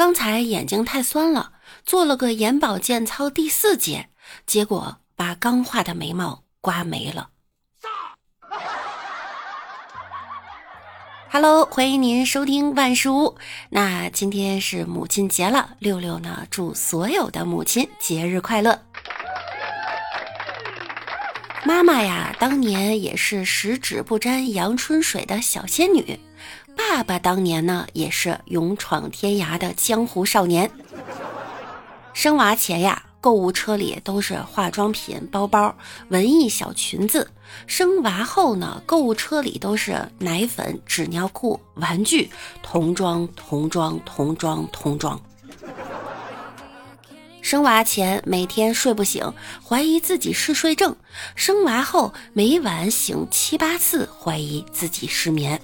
刚才眼睛太酸了，做了个眼保健操第四节，结果把刚画的眉毛刮没了。Hello，欢迎您收听万事屋。那今天是母亲节了，六六呢祝所有的母亲节日快乐。妈妈呀，当年也是十指不沾阳春水的小仙女；爸爸当年呢，也是勇闯天涯的江湖少年。生娃前呀。购物车里都是化妆品、包包、文艺小裙子。生娃后呢，购物车里都是奶粉、纸尿裤、玩具、童装、童装、童装、童装。生娃前每天睡不醒，怀疑自己嗜睡症；生娃后每晚醒七八次，怀疑自己失眠。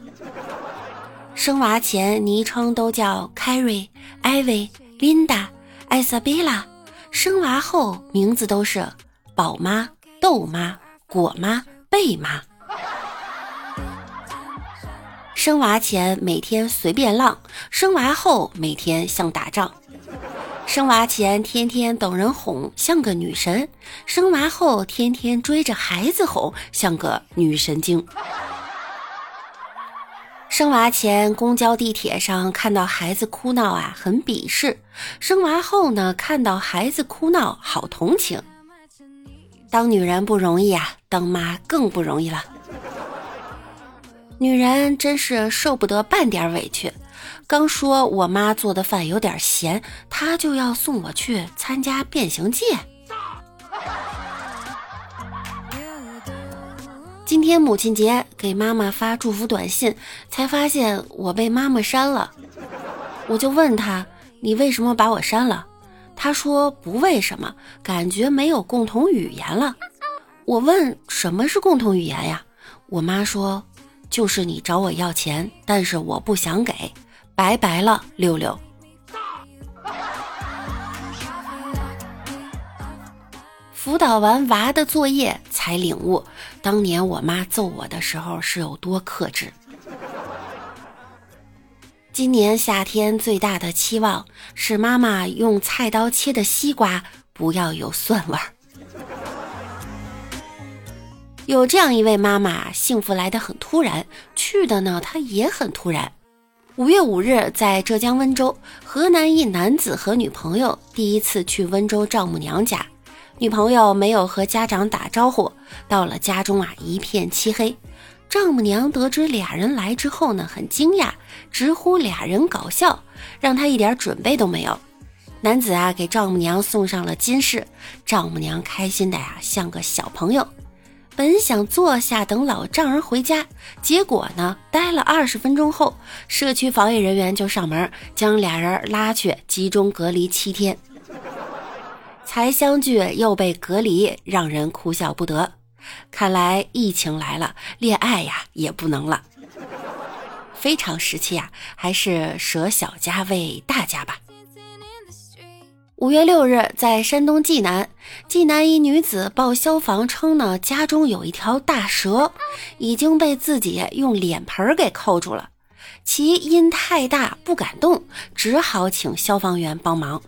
生娃前昵称都叫 Carrie、Ivy、Linda、艾莎贝拉。生娃后名字都是宝妈、豆妈、果妈、贝妈。生娃前每天随便浪，生娃后每天像打仗。生娃前天天等人哄，像个女神；生娃后天天追着孩子哄，像个女神经。生娃前，公交、地铁上看到孩子哭闹啊，很鄙视；生娃后呢，看到孩子哭闹，好同情。当女人不容易啊，当妈更不容易了。女人真是受不得半点委屈。刚说我妈做的饭有点咸，她就要送我去参加变形计。天母亲节，给妈妈发祝福短信，才发现我被妈妈删了。我就问他：“你为什么把我删了？”他说：“不为什么，感觉没有共同语言了。”我问：“什么是共同语言呀？”我妈说：“就是你找我要钱，但是我不想给，拜拜了，六六。”辅导完娃的作业，才领悟当年我妈揍我的时候是有多克制。今年夏天最大的期望是妈妈用菜刀切的西瓜不要有蒜味儿。有这样一位妈妈，幸福来得很突然，去的呢，她也很突然。五月五日，在浙江温州，河南一男子和女朋友第一次去温州丈母娘家。女朋友没有和家长打招呼，到了家中啊，一片漆黑。丈母娘得知俩人来之后呢，很惊讶，直呼俩人搞笑，让她一点准备都没有。男子啊，给丈母娘送上了金饰，丈母娘开心的呀，像个小朋友。本想坐下等老丈人回家，结果呢，待了二十分钟后，社区防疫人员就上门，将俩人拉去集中隔离七天。才相聚又被隔离，让人哭笑不得。看来疫情来了，恋爱呀也不能了。非常时期呀，还是舍小家为大家吧。五月六日，在山东济南，济南一女子报消防称呢，家中有一条大蛇，已经被自己用脸盆给扣住了，其因太大不敢动，只好请消防员帮忙。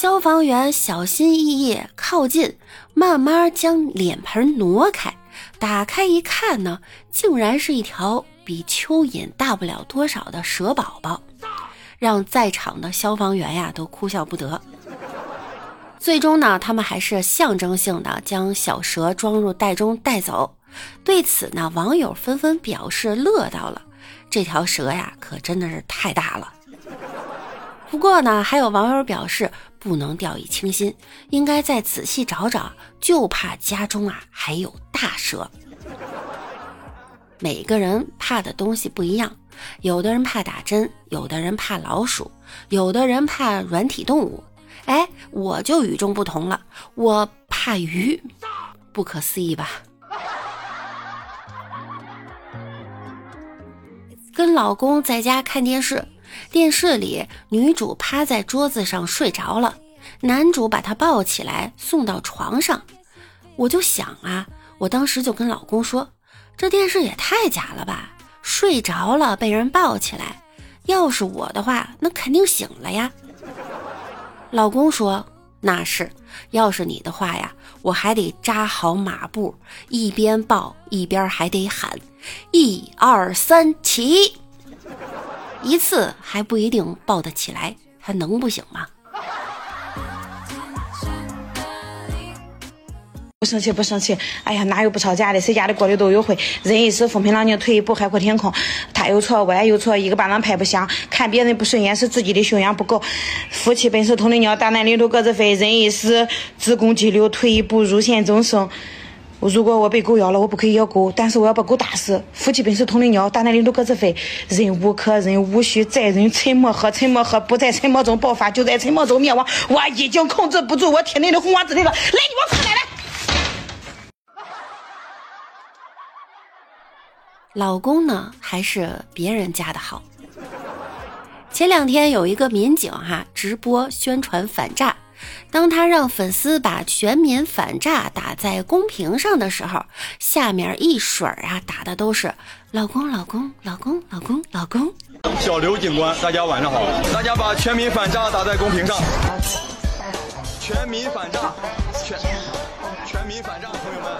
消防员小心翼翼靠近，慢慢将脸盆挪开，打开一看呢，竟然是一条比蚯蚓大不了多少的蛇宝宝，让在场的消防员呀都哭笑不得。最终呢，他们还是象征性的将小蛇装入袋中带走。对此呢，网友纷纷表示乐到了，这条蛇呀可真的是太大了。不过呢，还有网友表示。不能掉以轻心，应该再仔细找找，就怕家中啊还有大蛇。每个人怕的东西不一样，有的人怕打针，有的人怕老鼠，有的人怕软体动物。哎，我就与众不同了，我怕鱼，不可思议吧？跟老公在家看电视。电视里，女主趴在桌子上睡着了，男主把她抱起来送到床上。我就想啊，我当时就跟老公说：“这电视也太假了吧！睡着了被人抱起来，要是我的话，那肯定醒了呀。老公说：“那是，要是你的话呀，我还得扎好马步，一边抱一边还得喊，一二三起。一次还不一定抱得起来，还能不行吗？”不生气，不生气。哎呀，哪有不吵架的？谁家的锅里都有灰。忍一时，风平浪静；退一步，海阔天空。他有错，我也有错，一个巴掌拍不响。看别人不顺眼，是自己的修养不够。夫妻本是同林鸟，大难临头各自飞。忍一时，自宫激流；退一步，入险终生。如果我被狗咬了，我不可以咬狗，但是我要把狗打死。夫妻本是同林鸟，大难临头各自飞。忍无可忍，无需再忍。沉默和沉默和不在沉默中爆发，就在沉默中灭亡。我已经控制不住我体内的洪荒之力了。来，你给我快来！老公呢，还是别人家的好。前两天有一个民警哈直播宣传反诈，当他让粉丝把全民反诈打在公屏上的时候，下面一水儿啊打的都是老公老公老公老公老公。小刘警官，大家晚上好，大家把全民反诈打在公屏上。全民反诈，全全民反诈，朋友们。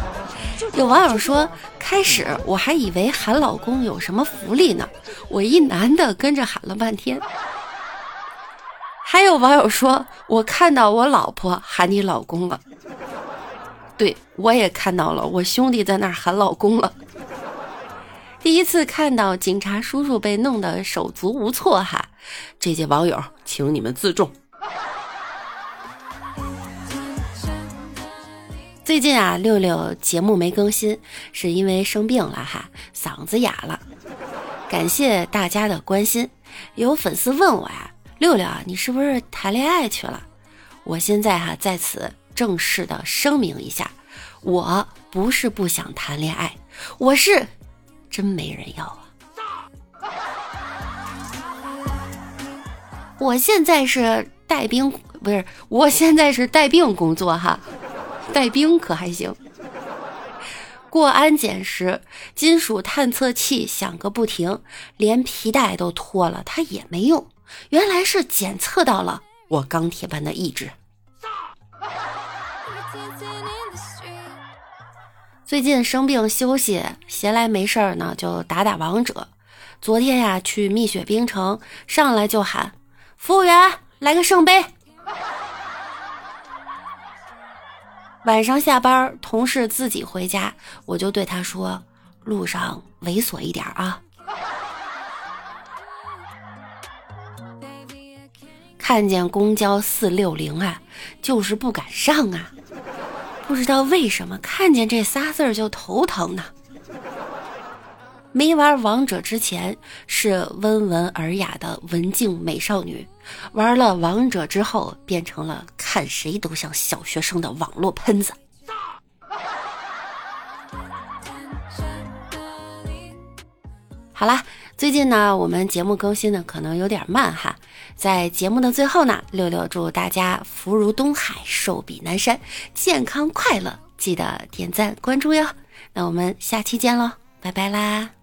有网友说。开始我还以为喊老公有什么福利呢，我一男的跟着喊了半天。还有网友说，我看到我老婆喊你老公了，对我也看到了，我兄弟在那喊老公了。第一次看到警察叔叔被弄得手足无措哈，这些网友请你们自重。最近啊，六六节目没更新，是因为生病了哈，嗓子哑了。感谢大家的关心。有粉丝问我呀，六六啊，你是不是谈恋爱去了？我现在哈在此正式的声明一下，我不是不想谈恋爱，我是真没人要啊。我现在是带兵，不是，我现在是带病工作哈。带兵可还行？过安检时，金属探测器响个不停，连皮带都脱了，它也没用。原来是检测到了我钢铁般的意志。最近生病休息，闲来没事儿呢，就打打王者。昨天呀，去蜜雪冰城，上来就喊服务员来个圣杯。晚上下班，同事自己回家，我就对他说：“路上猥琐一点啊。”看见公交四六零啊，就是不敢上啊，不知道为什么看见这仨字儿就头疼呢。没玩王者之前是温文尔雅的文静美少女，玩了王者之后变成了看谁都像小学生的网络喷子。好啦，最近呢，我们节目更新的可能有点慢哈，在节目的最后呢，六六祝大家福如东海，寿比南山，健康快乐，记得点赞关注哟。那我们下期见喽，拜拜啦。